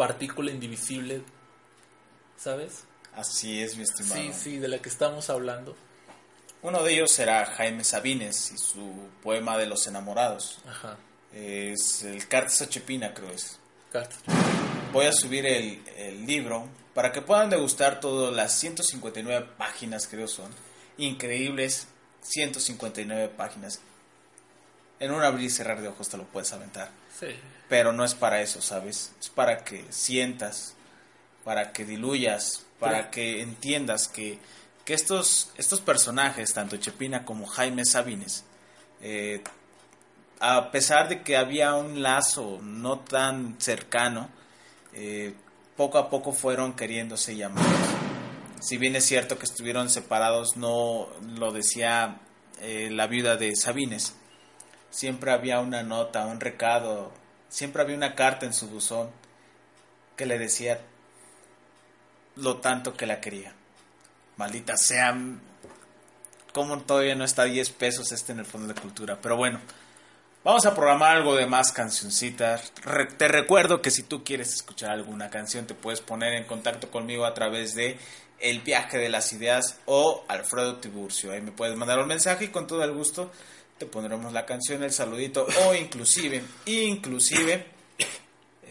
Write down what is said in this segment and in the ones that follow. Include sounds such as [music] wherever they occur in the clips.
Partícula indivisible, ¿sabes? Así es, mi estimado. Sí, sí, de la que estamos hablando. Uno de ellos será Jaime Sabines y su poema de los enamorados. Ajá. Es el Cartas a Chepina, creo es. Cartas. Voy a subir el, el libro para que puedan degustar todas las 159 páginas, creo son. Increíbles 159 páginas. En un abrir y cerrar de ojos te lo puedes aventar. Sí. Pero no es para eso, ¿sabes? Es para que sientas, para que diluyas, para que entiendas que, que estos, estos personajes, tanto Chepina como Jaime Sabines, eh, a pesar de que había un lazo no tan cercano, eh, poco a poco fueron queriéndose llamar. Si bien es cierto que estuvieron separados, no lo decía eh, la viuda de Sabines. Siempre había una nota, un recado, siempre había una carta en su buzón que le decía lo tanto que la quería. Maldita sea, como todavía no está 10 pesos este en el Fondo de Cultura. Pero bueno, vamos a programar algo de más cancioncitas. Re te recuerdo que si tú quieres escuchar alguna canción, te puedes poner en contacto conmigo a través de El Viaje de las Ideas o Alfredo Tiburcio. Ahí me puedes mandar un mensaje y con todo el gusto te pondremos la canción, el saludito o inclusive, inclusive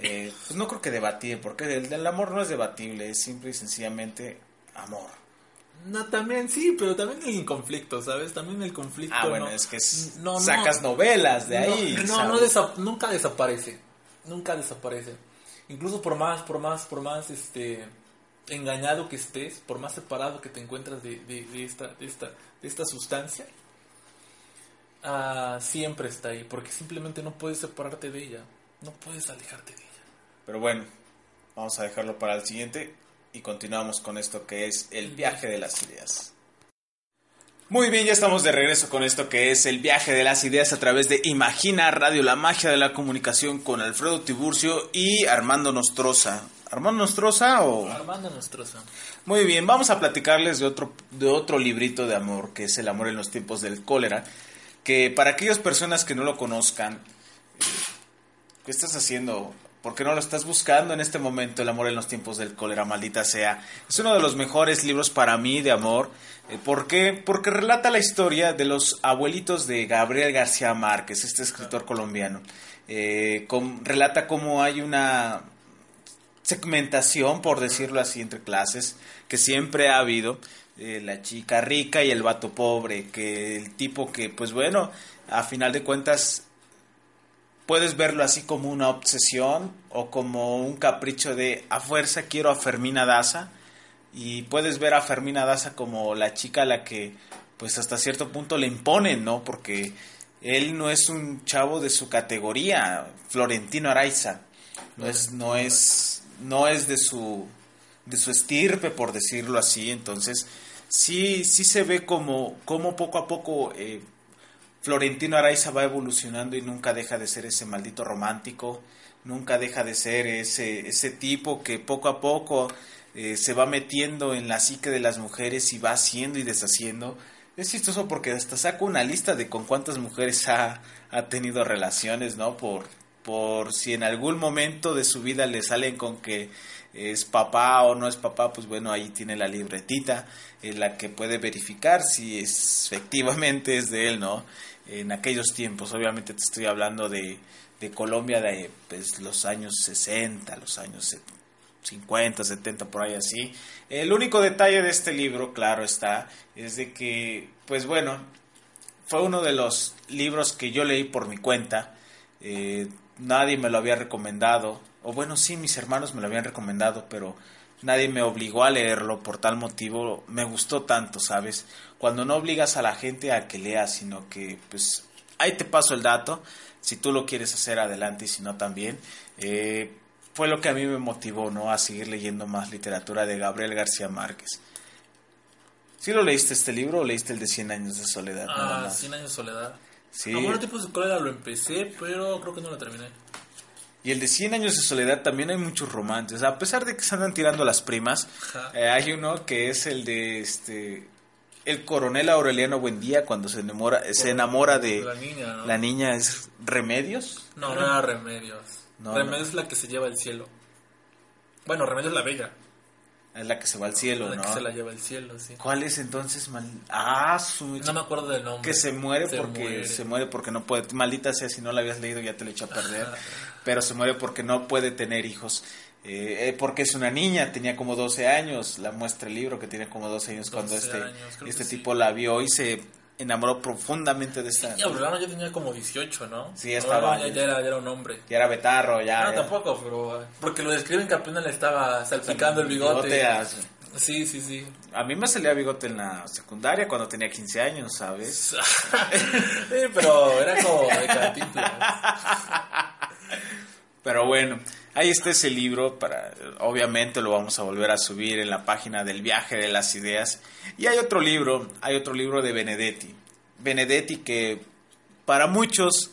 eh, pues no creo que debatir, porque el del amor no es debatible, es simple y sencillamente amor. No, también sí, pero también el conflicto, ¿sabes? También el conflicto. Ah, bueno, no, es que no, no, sacas novelas de ahí. No, no, nunca desaparece. Nunca desaparece. Incluso por más, por más, por más este engañado que estés, por más separado que te encuentras de, de, de esta, de esta, de esta sustancia, ah, siempre está ahí, porque simplemente no puedes separarte de ella. No puedes alejarte de ella. Pero bueno, vamos a dejarlo para el siguiente y continuamos con esto que es el viaje de las ideas. Muy bien, ya estamos de regreso con esto que es el viaje de las ideas a través de Imagina Radio, la magia de la comunicación con Alfredo Tiburcio y Armando Nostroza. ¿Armando Nostroza o...? Armando Nostroza. Muy bien, vamos a platicarles de otro, de otro librito de amor, que es El amor en los tiempos del cólera, que para aquellas personas que no lo conozcan, ¿qué estás haciendo? ¿Por qué no lo estás buscando en este momento, El amor en los tiempos del cólera, maldita sea? Es uno de los mejores libros para mí de amor. Eh, ¿Por qué? Porque relata la historia de los abuelitos de Gabriel García Márquez, este escritor colombiano. Eh, relata cómo hay una segmentación, por decirlo así, entre clases, que siempre ha habido. Eh, la chica rica y el vato pobre, que el tipo que, pues bueno, a final de cuentas puedes verlo así como una obsesión o como un capricho de a fuerza quiero a Fermina Daza y puedes ver a Fermina Daza como la chica a la que pues hasta cierto punto le imponen, ¿no? Porque él no es un chavo de su categoría, Florentino Araiza, no es no es no es de su de su estirpe por decirlo así, entonces sí sí se ve como como poco a poco eh, Florentino Araiza va evolucionando y nunca deja de ser ese maldito romántico, nunca deja de ser ese, ese tipo que poco a poco eh, se va metiendo en la psique de las mujeres y va haciendo y deshaciendo. Es chistoso porque hasta saco una lista de con cuántas mujeres ha, ha tenido relaciones, ¿no? Por, por si en algún momento de su vida le salen con que es papá o no es papá, pues bueno, ahí tiene la libretita en la que puede verificar si es, efectivamente es de él, ¿no? En aquellos tiempos, obviamente te estoy hablando de, de Colombia de pues, los años 60, los años 50, 70, por ahí así. El único detalle de este libro, claro está, es de que, pues bueno, fue uno de los libros que yo leí por mi cuenta. Eh, nadie me lo había recomendado. O bueno, sí, mis hermanos me lo habían recomendado, pero nadie me obligó a leerlo. Por tal motivo, me gustó tanto, ¿sabes? Cuando no obligas a la gente a que lea, sino que, pues, ahí te paso el dato. Si tú lo quieres hacer adelante y si no también. Eh, fue lo que a mí me motivó, ¿no? A seguir leyendo más literatura de Gabriel García Márquez. ¿Sí lo leíste este libro o leíste el de 100 años de soledad? Ah? 100 años de soledad. Sí. Amor en tiempos de cólera lo empecé, pero creo que no lo terminé. Y el de 100 años de soledad también hay muchos romances. A pesar de que se andan tirando las primas, eh, hay uno que es el de este el coronel Aureliano Buendía cuando se enamora, se enamora de La niña, ¿no? la niña es Remedios. No, no era Remedios. No, Remedios es la que se lleva al cielo. Bueno, Remedios es la bella. Es la que se va al cielo, la ¿no? que se la lleva al cielo, sí. ¿Cuál es entonces? mal- Ah, su No me acuerdo del nombre. que se muere Se porque muere. se muere porque no puede maldita sea si no la habías leído ya te lo eché a perder pero se muere porque no puede tener hijos Eh, eh, porque es una niña tenía como 12 años la muestra el libro que tiene como 12 años cuando 12 este años, este sí. tipo la vio y se enamoró profundamente de esta Y Aureliano ya tenía como 18, ¿no? Sí, estaba- Ya, ya era, ya era un hombre. ya era betarro ya, No, ya. tampoco, pero... Porque lo describen que apenas le estaba salpicando el bigote. a, Sí, sí, sí. a mí me salía bigote en la secundaria cuando tenía 15 años sabes [laughs] Sí, pero era como de cantinflas. Pero bueno, ahí está ese libro, para, obviamente lo vamos a volver a subir en la página del viaje de las ideas. Y hay otro libro, hay otro libro de Benedetti. Benedetti que para muchos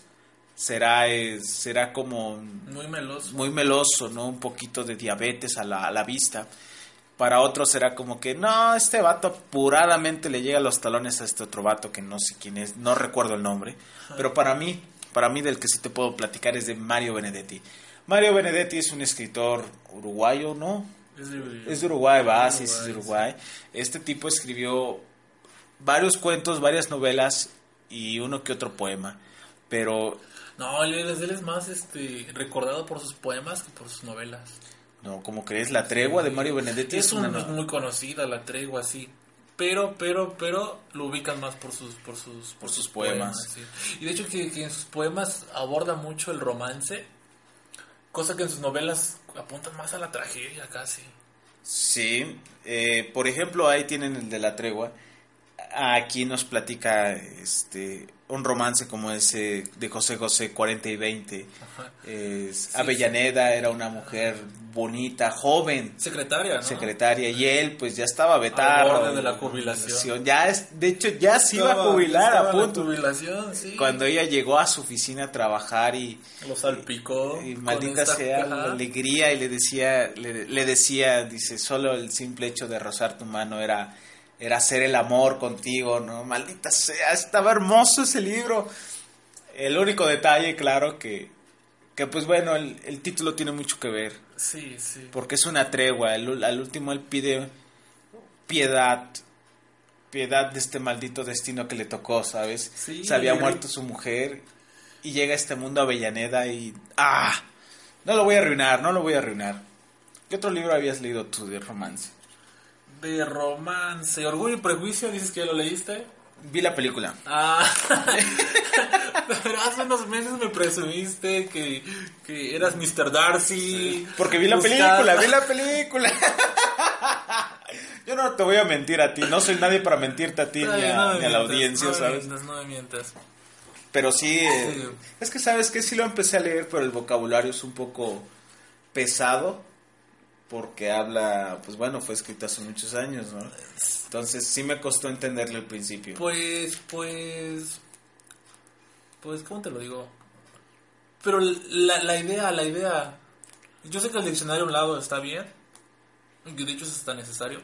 será, eh, será como Muy meloso. muy meloso, ¿no? Un poquito de diabetes a la, a la vista. Para otros será como que, no, este vato apuradamente le llega a los talones a este otro vato que no sé quién es, no recuerdo el nombre. Pero para mí, para mí del que sí te puedo platicar es de Mario Benedetti. Mario Benedetti es un escritor uruguayo, ¿no? Es de, Es de Uruguay, va, sí, es de Uruguay, Uruguay. Este tipo escribió varios cuentos, varias novelas y uno que otro poema. Pero No, él, es- él es más este, recordado por sus poemas que por sus novelas. no, como crees, La Tregua de Mario Benedetti Es, es, un- una no- muy conocida la tregua, sí. Pero, pero, pero lo ubican más por sus, por sus, Por sus poemas. sí. Y de hecho que, que en sus poemas aborda mucho el romance, cosa que en sus novelas apuntan más a la tragedia casi. Sí, eh, por ejemplo, ahí tienen el de la tregua. Aquí nos platica este un romance como ese de José José 40 y 20. Ajá. Es- Avellaneda era una mujer bonita, joven, Secretaria, ¿no? secretaria, y él pues ya estaba vetado. Al de la jubilación. Ya es, de hecho, ya se iba a Estaba- jubilar estaba a punto. jubilación, sí. Cuando ella llegó a su oficina a trabajar y, Lo salpicó. y maldita sea la alegría y le decía le, le decía dice solo el simple hecho de rozar tu mano era era hacer el amor contigo no maldita sea estaba hermoso ese libro. El único detalle claro que que pues bueno el, el título tiene mucho que ver. Sí, sí. porque es una tregua. El- al último él pide piedad piedad de este maldito destino que le tocó sabes Sí, se había muerto su mujer y llega a este mundo Avellaneda y ah no lo voy a arruinar no lo voy a arruinar. ¿qué otro libro habías leído tú de romance? De romance. Orgullo y prejuicio, dices que ya lo leíste. vi la película Ah, [laughs] pero hace unos meses me presumiste que, que eras Mr. Darcy. porque vi la película vi la película yo no te voy a mentir a ti no soy nadie para mentirte a ti ni a, no la audiencia no me ¿sabes? mientas, no me mientas. Pero sí, eh, Sí. es que sabes que sí lo empecé a leer, pero el vocabulario es un poco pesado, porque habla, pues bueno, fue escrito hace muchos años, ¿no? Entonces sí me costó entenderlo al principio. Pues, pues, pues, ¿cómo te lo digo? Pero la, la idea, la idea, yo sé que el diccionario a un lado está bien, que de hecho es hasta necesario,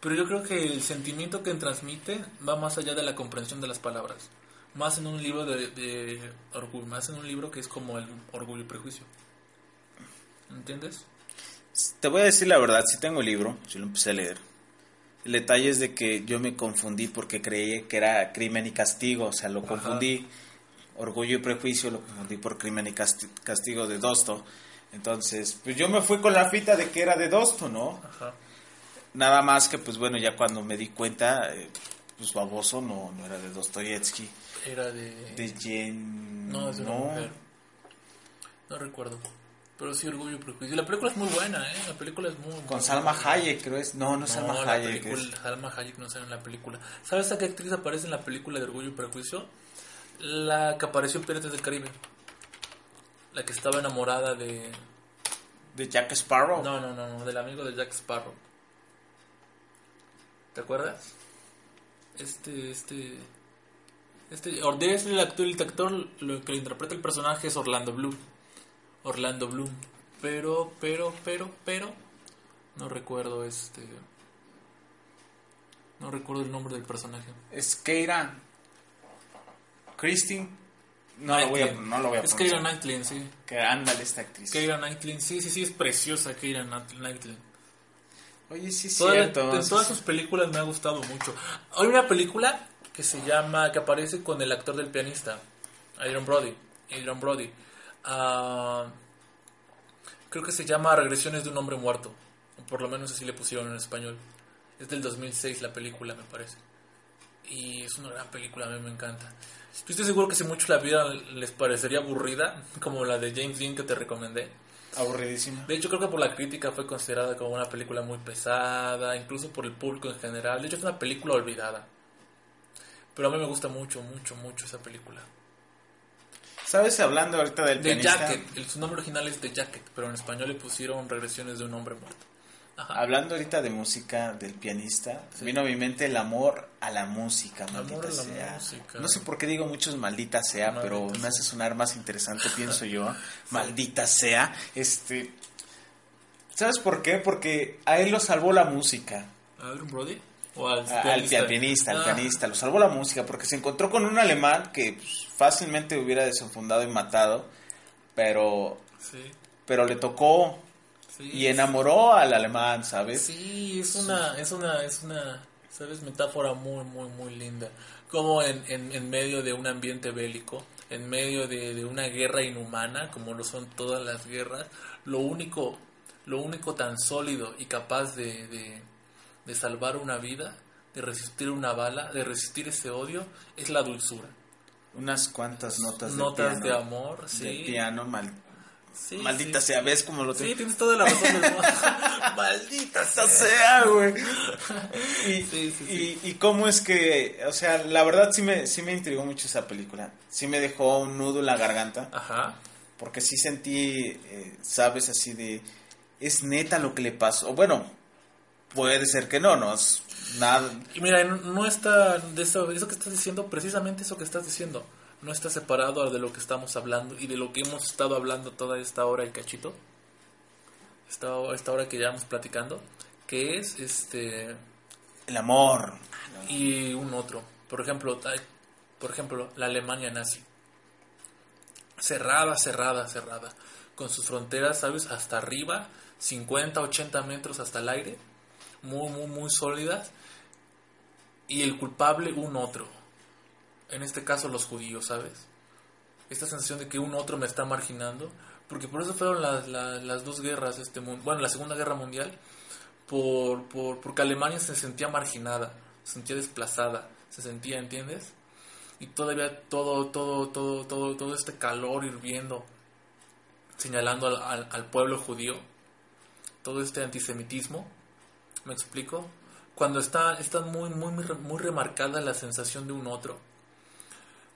pero yo creo que el sentimiento que transmite va más allá de la comprensión de las palabras, más en un libro de, de orgullo, más en un libro que es como el orgullo y prejuicio. ¿Entiendes? Te voy a decir la verdad, sí tengo el libro, sí lo empecé a leer. El detalle es de que yo me confundí porque creí que era crimen y castigo, o sea, lo Ajá. confundí. Orgullo y prejuicio lo confundí por crimen y casti- castigo de Dosto. Entonces, pues yo me fui con la fita de que era de Dosto, ¿no? Ajá. Nada más que, pues bueno, ya cuando me di cuenta, eh, pues baboso no, no era de Dostoyevsky, Era de... de Jen... No, es de una mujer. No recuerdo. Pero sí, Orgullo y Prejuicio. La película es muy buena, ¿eh? La película es muy Con Salma. Hayek, creo es. No, no Salma la Hayek. película, es- Salma Hayek no sale en la película. ¿Sabes a qué actriz aparece en la película de Orgullo y Prejuicio? La que apareció en Piratas del Caribe. La que estaba enamorada de... ¿De Jack Sparrow? No, no, no, no, del amigo de Jack Sparrow. ¿Te acuerdas? Este, este... Este, Orde es el actor, el actor lo que interpreta el personaje es Orlando Bloom. Orlando Bloom. Pero, pero, pero, pero, no recuerdo este. No recuerdo el nombre del personaje. Es Keira. Christine. No lo, voy a, no lo voy a Es Keira Knightley, sí. Que ándale esta actriz. Keira Knightley, sí, sí, sí, es preciosa Keira Knightley. Oye, sí, Toda- cierto. En todas sus películas me ha gustado mucho. Hay una película que se llama, que aparece con el actor del pianista, Adrian Brody. Adrian Brody. Ah, creo que se llama Regresiones de un hombre muerto. O por lo menos así le pusieron en español. Es del 2006 la película, me parece. Y es una gran película, a mí me encanta. Yo estoy seguro que si muchos la vieran les parecería aburrida, [laughs] como la de James Dean que te recomendé. Aburridísima. De hecho, creo que por la crítica fue considerada como una película muy pesada, incluso por el público en general. De hecho, es una película olvidada. Pero a mí me gusta mucho, mucho, mucho esa película. ¿Sabes? Hablando ahorita del The pianista. Jacket, el, su nombre original es The Jacket, pero en español le pusieron Regresiones de un hombre muerto. Ajá. Hablando ahorita de música del pianista, vino a mi mente el amor a la música, maldita Amor a la sea. música. No sé por qué digo muchos maldita sea, Maldita pero sea. me hace sonar más interesante, pienso yo. [laughs] Maldita sea. Este, ¿sabes por qué? Porque a él lo salvó la música. ¿A Brody? ¿O al A- Al pianista? pianista, al Ah, pianista, lo salvó la música porque se encontró con un alemán que pues, fácilmente hubiera desenfundado y matado, pero Sí, pero le tocó sí. y enamoró al alemán, ¿sabes? Sí, es una, es una, es una, sabes, metáfora muy, muy, muy linda. Como en, en, en medio de un ambiente bélico, en medio de, de una guerra inhumana, como lo son todas las guerras, lo único, lo único tan sólido y capaz de, de, de salvar una vida, de resistir una bala, de resistir ese odio, es la dulzura. Unas cuantas notas, Notas de de piano. amor, sí. de piano, mal- Sí, maldita sí. sea, ¿ves cómo lo Sí, tengo? tienes toda la razón. [laughs] [laughs] Maldita sea. güey. Y, Sí, sí, sí. y, y cómo es que, o sea, la verdad sí me, sí me intrigó mucho esa película. Sí me dejó un nudo en la garganta. Ajá. Porque sí sentí, eh, sabes, así de, es neta lo que le pasó. Bueno, puede ser que no, no es nada. Y mira, no- está, de eso, eso que estás diciendo, precisamente eso que estás diciendo, no está separado de lo que estamos hablando y de lo que hemos estado hablando toda esta hora y cachito, esta, esta hora que llevamos platicando, que es este El amor. y un otro. Por ejemplo, por ejemplo, la Alemania nazi. Cerrada, cerrada, cerrada. Con sus fronteras, ¿sabes? Hasta arriba, 50, 80 metros hasta el aire. Muy, muy, muy sólidas. Y el culpable, un otro. En este caso, los judíos, ¿sabes? Esta sensación de que un otro me está marginando. Porque por eso fueron las, las, dos guerras, este, bueno, la Segunda Guerra Mundial por, por, porque Alemania se sentía marginada, se sentía desplazada, se sentía, ¿entiendes? Y todavía todo, todo, todo, todo, todo este calor hirviendo, señalando al, al, al pueblo judío, todo este antisemitismo, ¿me explico? Cuando está, está muy, muy, muy, re- muy remarcada la sensación de un otro,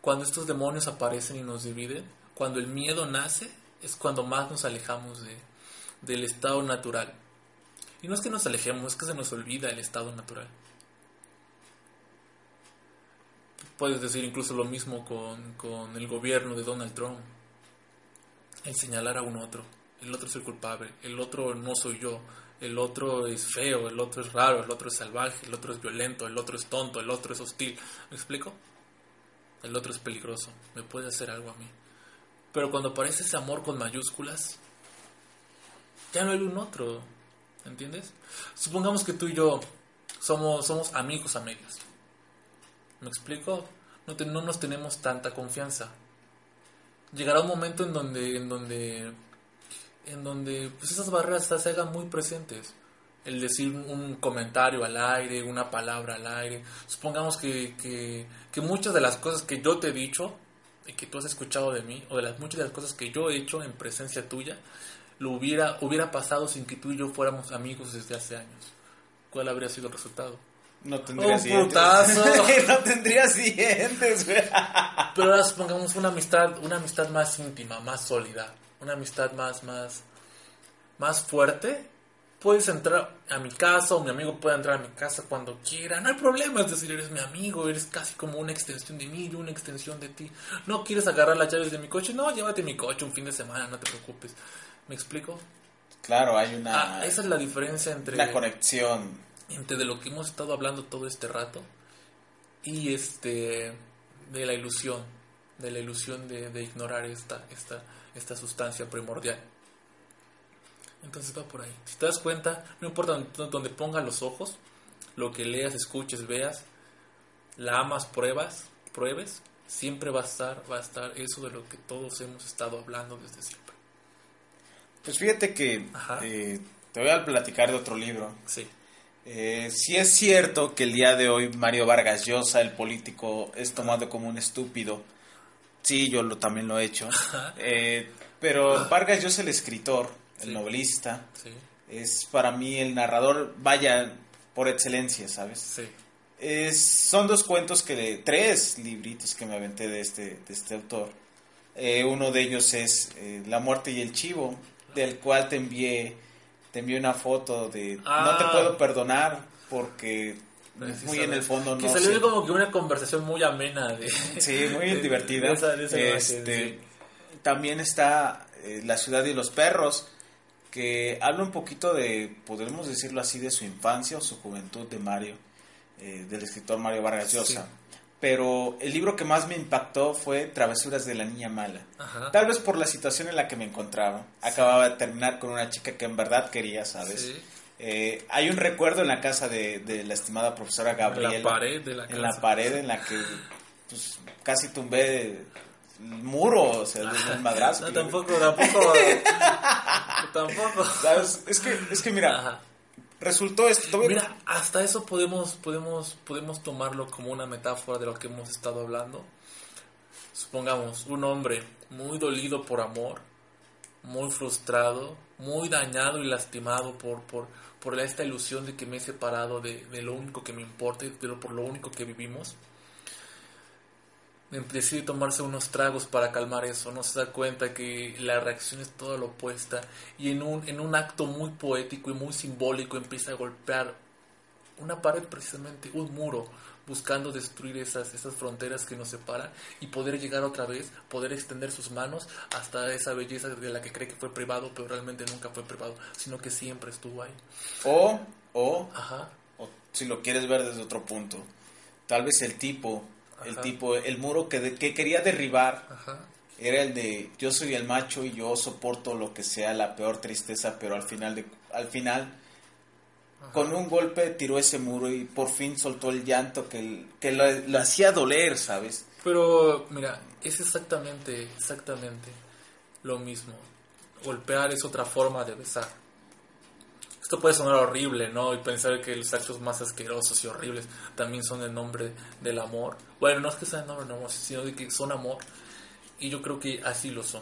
cuando estos demonios aparecen y nos dividen, cuando el miedo nace, es cuando más nos alejamos de, del estado natural. Y no es que nos alejemos, es que se nos olvida el estado natural. Puedes decir incluso lo mismo con, con el gobierno de Donald Trump. El señalar a un otro. El otro es el culpable. El otro no soy yo. El otro es feo. El otro es raro. El otro es salvaje. El otro es violento. El otro es tonto. El otro es hostil. ¿Me explico? El otro es peligroso. Me puede hacer algo a mí. Pero cuando aparece ese amor con mayúsculas, ya no hay un otro. ¿Entiendes? Supongamos que tú y yo somos, somos amigos a medias. ¿Me explico? No, no nos tenemos tanta confianza. Llegará un momento en donde, en donde, en donde pues esas barreras se hagan muy presentes. El decir un comentario al aire, una palabra al aire. Supongamos que, que, que muchas de las cosas que yo te he dicho y que tú has escuchado de mí, o de las muchas de las cosas que yo he hecho en presencia tuya, lo hubiera, hubiera pasado sin que tú y yo fuéramos amigos desde hace años. ¿Cuál habría sido el resultado? No tendrías Un dientes. putazo. [laughs] no tendrías dientes, güey. Pero ahora supongamos una amistad, una amistad más íntima, más sólida, una amistad más, más, más fuerte, puedes entrar a mi casa o mi amigo puede entrar a mi casa cuando quiera. No hay problema, es decir, eres mi amigo, eres casi como una extensión de mí, una extensión de ti. No quieres agarrar las llaves de mi coche, no, llévate mi coche un fin de semana, no te preocupes. ¿Me explico? Claro, hay una... Ah, esa es la diferencia entre... La conexión. Entre de lo que hemos estado hablando todo este rato y este de la ilusión, de la ilusión de, de ignorar esta, esta, esta sustancia primordial. Entonces va por ahí. Si te das cuenta, no importa donde, pongas los ojos, lo que leas, escuches, veas, la amas, pruebas, pruebes, siempre va a estar, va a estar eso de lo que todos hemos estado hablando desde siempre. Pues fíjate que eh, te voy a platicar de otro libro. Sí. Eh, sí es cierto que el día de hoy Mario Vargas Llosa, el político, es tomado como un estúpido. Sí, yo lo, también lo he hecho. Eh, pero Vargas Llosa, el escritor, el novelista, es para mí el narrador, vaya, por excelencia, ¿sabes? Sí. Es, son dos cuentos que, tres libritos que me aventé de este, de este autor. Eh, uno de ellos es eh, La muerte y el chivo, del cual te envié, te envié una foto de No te ah. puedo perdonar porque muy en el fondo que salió como que una conversación muy amena de sí muy divertida este, también está eh, la ciudad y los perros que habla un poquito de, podemos decirlo así, de su infancia o su juventud de Mario, eh, del escritor Mario Vargas Llosa. Pero el libro que más me impactó fue Travesuras de la Niña Mala. Tal vez por la situación en la que me encontraba. Acababa de terminar con una chica que en verdad quería, ¿sabes? Eh, hay un recuerdo en la casa de, la estimada profesora Gabriela. En la pared de la casa. En la pared en la que pues, casi tumbé muro, o sea, de un madrazo. [laughs] No, tampoco, tampoco. [laughs] tampoco. Es que, es que mira, resultó esto. Mira, hasta eso podemos, podemos, podemos tomarlo como una metáfora de lo que hemos estado hablando. Supongamos, un hombre muy dolido por amor, muy frustrado, muy dañado y lastimado por, por, por esta ilusión de que me he separado de, de lo único que me importa y por lo único que vivimos decide tomarse unos tragos para calmar eso, no se da cuenta que la reacción es toda lo opuesta y en un acto muy poético y muy simbólico empieza a golpear una pared precisamente, un muro, buscando destruir esas, esas fronteras que nos separan y poder llegar otra vez, poder extender sus manos hasta esa belleza de la que cree que fue privado, pero realmente nunca fue privado, sino que siempre estuvo ahí. O, o, Ajá. o si lo quieres ver desde otro punto, tal vez el tipo el tipo, el muro que, que quería derribar era el de yo soy el macho y yo soporto lo que sea la peor tristeza, pero al final, de, al final con un golpe tiró ese muro y por fin soltó el llanto que, que lo, hacía doler, ¿sabes? Pero mira, es exactamente, exactamente lo mismo. Golpear es otra forma de besar esto puede sonar horrible, ¿no? Y pensar que los actos más asquerosos y horribles también son el nombre del amor. Bueno, no es que sean el nombre del amor, sino de que son amor. Y yo creo que así lo son.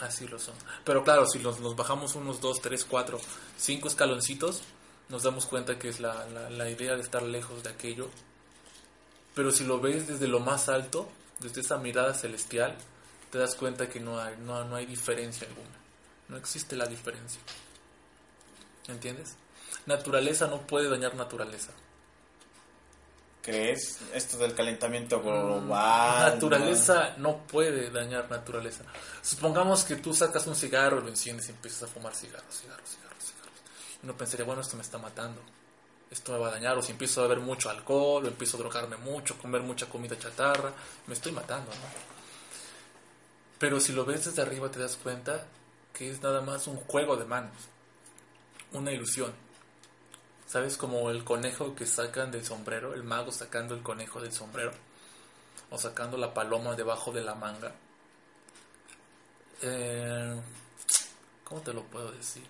Así lo son. Pero claro, si nos, nos bajamos unos 2, 3, 4, 5 escaloncitos, nos damos cuenta que es la, la, idea de estar lejos de aquello. Pero si lo ves desde lo más alto, desde esa mirada celestial, te das cuenta que no hay, no, no hay diferencia alguna. No existe la diferencia. ¿Entiendes? Naturaleza no puede dañar naturaleza. ¿Crees? Esto del calentamiento global. Naturaleza ¿no? puede dañar naturaleza. Supongamos que tú sacas un cigarro, lo enciendes y empiezas a fumar cigarros, cigarros, cigarros, cigarros. Uno pensaría, bueno, esto me está matando. Esto me va a dañar. O si empiezo a beber mucho alcohol, o empiezo a drogarme mucho, comer mucha comida chatarra, me estoy matando, ¿no? Pero si lo ves desde arriba te das cuenta que es nada más un juego de manos una ilusión. ¿Sabes? Como el conejo que sacan del sombrero, el mago sacando el conejo del sombrero, o sacando la paloma debajo de la manga. Eh, ¿Cómo te lo puedo decir?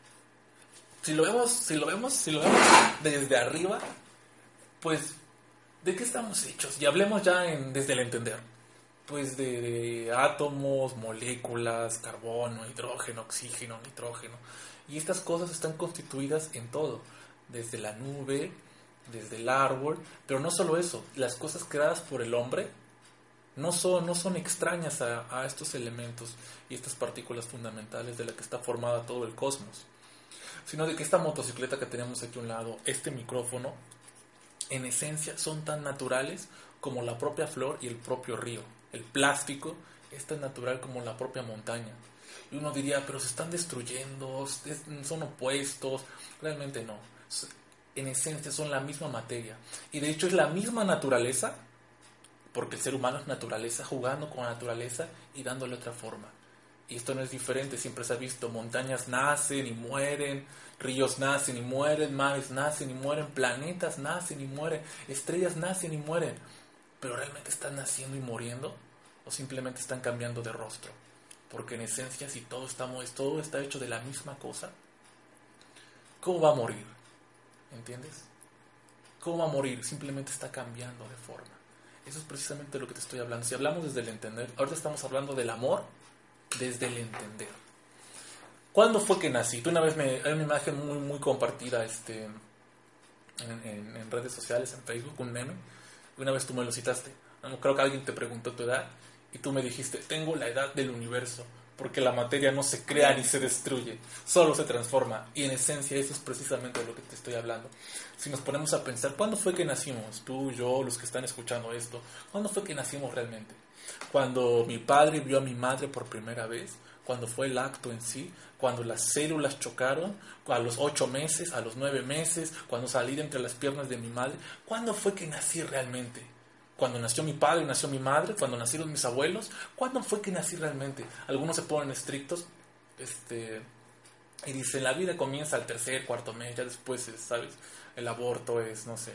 Si lo vemos, si lo vemos, si lo vemos desde arriba, pues, ¿de qué estamos hechos? Y hablemos ya en, desde el entender. Pues de átomos, moléculas, carbono, hidrógeno, oxígeno, nitrógeno. Y estas cosas están constituidas en todo, desde la nube, desde el árbol, pero no solo eso, las cosas creadas por el hombre No son, no son extrañas a, a estos elementos y estas partículas fundamentales de las que está formada todo el cosmos, sino de que esta motocicleta que tenemos aquí a un lado, este micrófono, en esencia son tan naturales como la propia flor y el propio río. El plástico es tan natural como la propia montaña. Y uno diría, pero se están destruyendo, son opuestos. Realmente no. En esencia son la misma materia. Y de hecho es la misma naturaleza, porque el ser humano es naturaleza, jugando con la naturaleza y dándole otra forma. Y esto no es diferente, siempre se ha visto, montañas nacen y mueren, ríos nacen y mueren, mares nacen y mueren, planetas nacen y mueren, estrellas nacen y mueren. Pero realmente están naciendo y muriendo o simplemente están cambiando de rostro. Porque en esencia, si todo, estamos, todo está hecho de la misma cosa, ¿cómo va a morir? ¿Entiendes? ¿Cómo va a morir? Simplemente está cambiando de forma. Eso es precisamente lo que te estoy hablando. Si hablamos desde el entender, ahorita estamos hablando del amor desde el entender. ¿Cuándo fue que nací? Tú una vez me... Hay una imagen muy, muy compartida este, en, en redes sociales, en Facebook, un meme. Una vez tú me lo citaste. Creo que alguien te preguntó tu edad y tú me dijiste, tengo la edad del universo, porque la materia no se crea ni se destruye, solo se transforma. Y en esencia eso es precisamente de lo que te estoy hablando. Si nos ponemos a pensar, ¿cuándo fue que nacimos? Tú, yo, los que están escuchando esto, ¿cuándo fue que nacimos realmente? Cuando mi padre vio a mi madre por primera vez, cuando fue el acto en sí, cuando las células chocaron, a los ocho meses, a los nueve meses, cuando salí de entre las piernas de mi madre, ¿cuándo fue que nací realmente? Cuando nació mi padre, nació mi madre, cuando nacieron mis abuelos, ¿cuándo fue que nací realmente? Algunos se ponen estrictos este, y dicen, la vida comienza al tercer, cuarto mes, ya después, ¿sabes? El aborto es, no sé,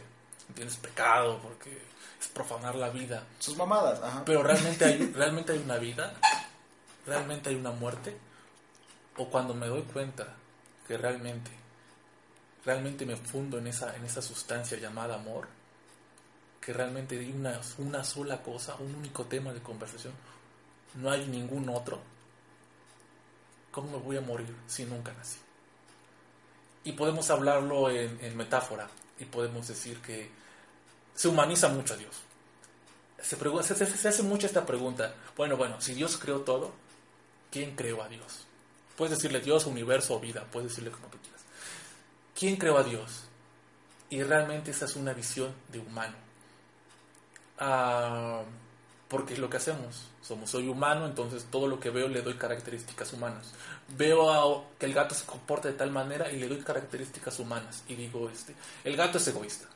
tienes pecado porque es profanar la vida. Sus mamadas, ajá. Pero realmente hay, [laughs] realmente hay una vida, realmente hay una muerte, o cuando me doy cuenta que realmente, realmente me fundo en esa, en esa sustancia llamada amor, que realmente hay una, una sola cosa, un único tema de conversación, no hay ningún otro, ¿cómo me voy a morir si nunca nací? Y podemos hablarlo en, metáfora y podemos decir que se humaniza mucho a Dios. Se, hace mucho esta pregunta. Bueno, bueno, si Dios creó todo, ¿quién creó a Dios? Puedes decirle Dios, universo o vida, puedes decirle como tú quieras. ¿Quién creó a Dios? Y realmente esa es una visión de humano. Porque es lo que hacemos. Somos, soy humano, entonces todo lo que veo le doy características humanas. Veo que el gato se comporta de tal manera y le doy características humanas. Y digo, este, el gato es egoísta.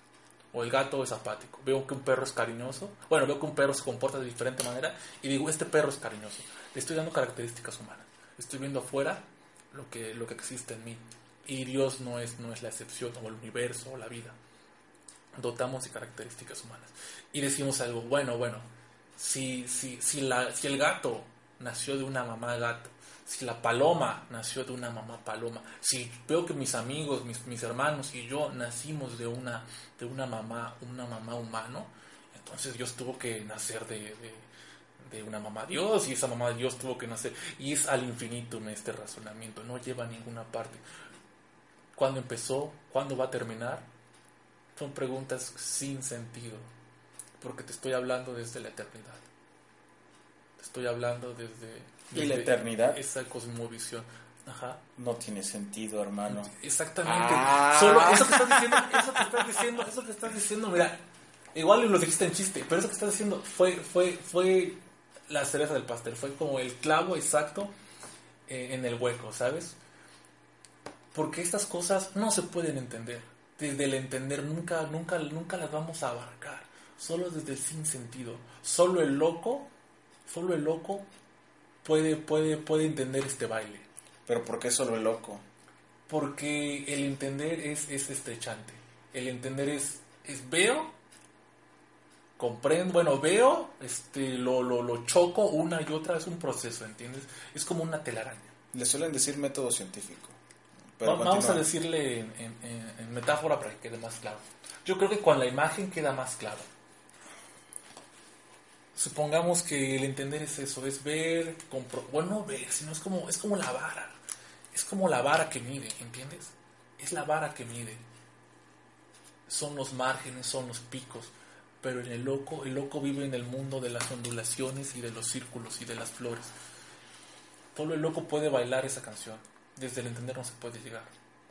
O el gato es apático. Veo que un perro es cariñoso. Bueno, veo que un perro se comporta de diferente manera y digo, este perro es cariñoso. Le estoy dando características humanas. Estoy viendo afuera lo que, lo que existe en mí. Y Dios no es, no es la excepción, o el universo, o la vida dotamos de características humanas. Y decimos algo, bueno, bueno, si, si, si, la, si el gato nació de una mamá gato, si la paloma nació de una mamá paloma, si veo que mis amigos, mis, mis hermanos y yo nacimos de una, de una mamá, una mamá humano, entonces Dios tuvo que nacer de, de, una mamá Dios y esa mamá Dios tuvo que nacer. Y es al infinito este razonamiento, no lleva a ninguna parte. ¿Cuándo empezó? ¿Cuándo va a terminar? Son preguntas sin sentido, porque te estoy hablando desde la eternidad. Te estoy hablando desde... ¿Y la eternidad? Esa cosmovisión. Ajá. No tiene sentido, hermano. Exactamente. Ah. Solo eso que estás diciendo, eso que estás diciendo, eso que estás diciendo, mira, igual lo dijiste en chiste, pero eso que estás diciendo fue, fue, fue la cereza del pastel, fue como el clavo exacto eh, en el hueco, ¿sabes? Porque estas cosas no se pueden entender desde el entender nunca, nunca, nunca las vamos a abarcar. Solo desde el sin sentido. Solo el loco, solo el loco puede, puede, puede entender este baile. ¿Pero por qué solo el loco? Porque el entender es, es estrechante. El entender es, es veo, comprendo, bueno, veo, este, lo, lo, lo choco una y otra, es un proceso, ¿entiendes? Es como una telaraña. Le suelen decir método científico vamos a decirle en, metáfora para que quede más claro. Yo creo que con la imagen queda más claro. Supongamos que el entender es eso, es ver, bueno, no ver, sino es como, es como la vara. Es como la vara que mide, ¿entiendes? Es la vara que mide. Son los márgenes, son los picos. Pero en el loco, el loco vive en el mundo de las ondulaciones y de los círculos y de las flores. Solo el loco puede bailar esa canción. Desde el entender no se puede llegar.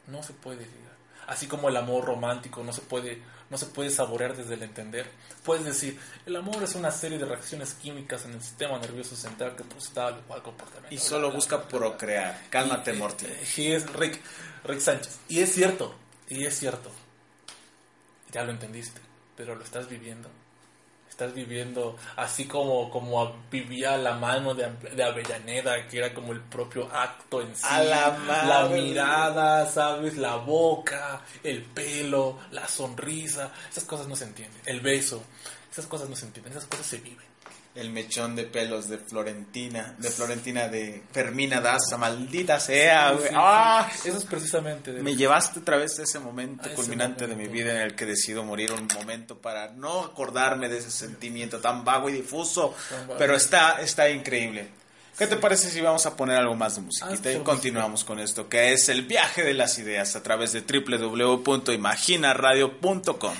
No se puede llegar. Así como el amor romántico no se puede, no se puede saborear desde el entender. Puedes decir, el amor es una serie de reacciones químicas en el sistema nervioso central que produce tal o cual comportamiento. Y solo busca procrear. Cálmate, Y, eh, Morty. eh, y es Rick, Rick Sánchez. Y es cierto, y es cierto. Ya lo entendiste, pero lo estás viviendo. Estás viviendo así como, como vivía la mano de, de Avellaneda, que era como el propio acto en sí. A la madre. mirada, ¿sabes? La boca, el pelo, la sonrisa. Esas cosas no se entienden. El beso. Esas cosas no se entienden. Esas cosas se viven. El mechón de pelos de Florentina, de Florentina de Fermina Daza, maldita sea, güey. Sí, ¡Ah! Eso es precisamente. de- Me llevaste otra vez a ese momento A ese culminante de mi vida en el que decido morir un momento para no acordarme de ese sentimiento tan vago y difuso, vago. pero está, está increíble. ¿Qué te parece si vamos a poner algo más de musiquita Ah, y continuamos con esto, que es el viaje de las ideas a través de www.imaginaradio.com?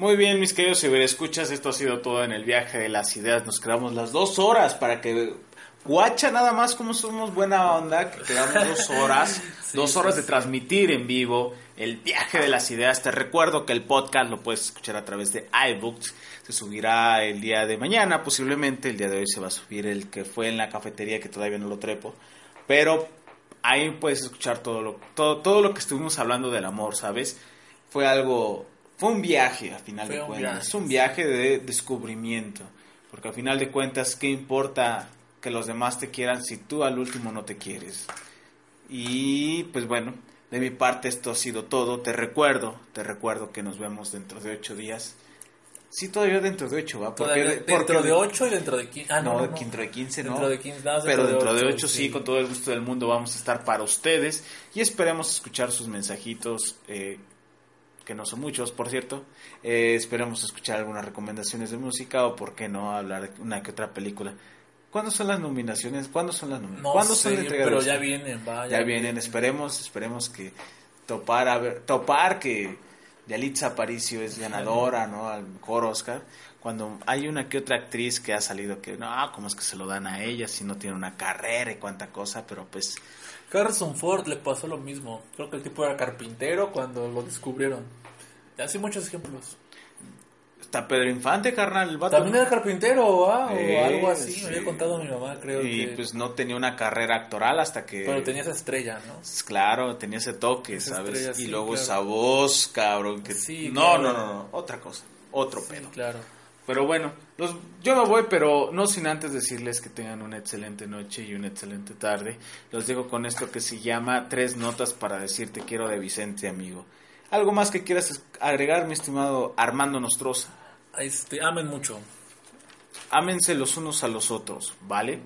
Muy bien, mis queridos ciberescuchas, esto ha sido todo en el viaje de las ideas. Nos quedamos las dos horas para que guacha nada más como somos buena onda, que quedamos dos horas, [laughs] dos horas de transmitir en vivo el viaje de las ideas. Te recuerdo que el podcast lo puedes escuchar a través de iBooks. Se subirá el día de mañana, posiblemente. El día de hoy se va a subir el que fue en la cafetería, que todavía no lo trepo. Pero ahí puedes escuchar todo lo, todo, todo lo que estuvimos hablando del amor, ¿sabes? Fue algo, fue un viaje a final Fue de cuentas, viaje, es un viaje de descubrimiento, porque a final de cuentas, ¿qué importa que los demás te quieran si tú al último no te quieres? Y pues bueno, de mi parte esto ha sido todo, te recuerdo, te recuerdo que nos vemos dentro de ocho días. Sí, todavía dentro de ocho, ¿va? Porque- dentro de 8 y dentro de 15. Ah, no, no, no, de no. dentro de 15 no. Dentro de 15, nada más Pero dentro de ocho, 8 sí, con todo el gusto del mundo vamos a estar para ustedes y esperemos escuchar sus mensajitos, eh, que no son muchos, por cierto. Eh, esperemos escuchar algunas recomendaciones de música o, por qué no, hablar de una que otra película. ¿Cuándo son las nominaciones? ¿Cuándo son las nominaciones? No ¿Cuándo sé, son pero ya vienen, va. ya vienen, esperemos, esperemos que topar, a ver, topar que Yalitza Aparicio es ganadora, ¿no? Al mejor Oscar. Cuando hay una que otra actriz que ha salido que, no, ¿cómo es que se lo dan a ella si no tiene una carrera y cuánta cosa? Pero pues, Harrison Ford le pasó lo mismo. Creo que el tipo era carpintero cuando lo descubrieron. Así muchos ejemplos. está Pedro Infante, carnal, el vato. También era carpintero, ¿ah? O Eh, algo así. sí. Me había contado mi mamá, creo. Y que... pues no tenía una carrera actoral hasta que... Pero tenía esa estrella, ¿no? Claro, tenía ese toque, Esa ¿sabes? estrella, y sí, luego claro. esa voz, cabrón, que... Sí, no, claro. no, no, no, otra cosa, otro pedo. claro. Pero bueno, los, yo me voy, pero no sin antes decirles que tengan una excelente noche y una excelente tarde. Los dejo con esto que se llama Tres Notas para decirte quiero de Vicente, amigo. ¿Algo más que quieras agregar, mi estimado Armando Nostroza? Este, amen mucho. Ámense los unos a los otros, ¿vale?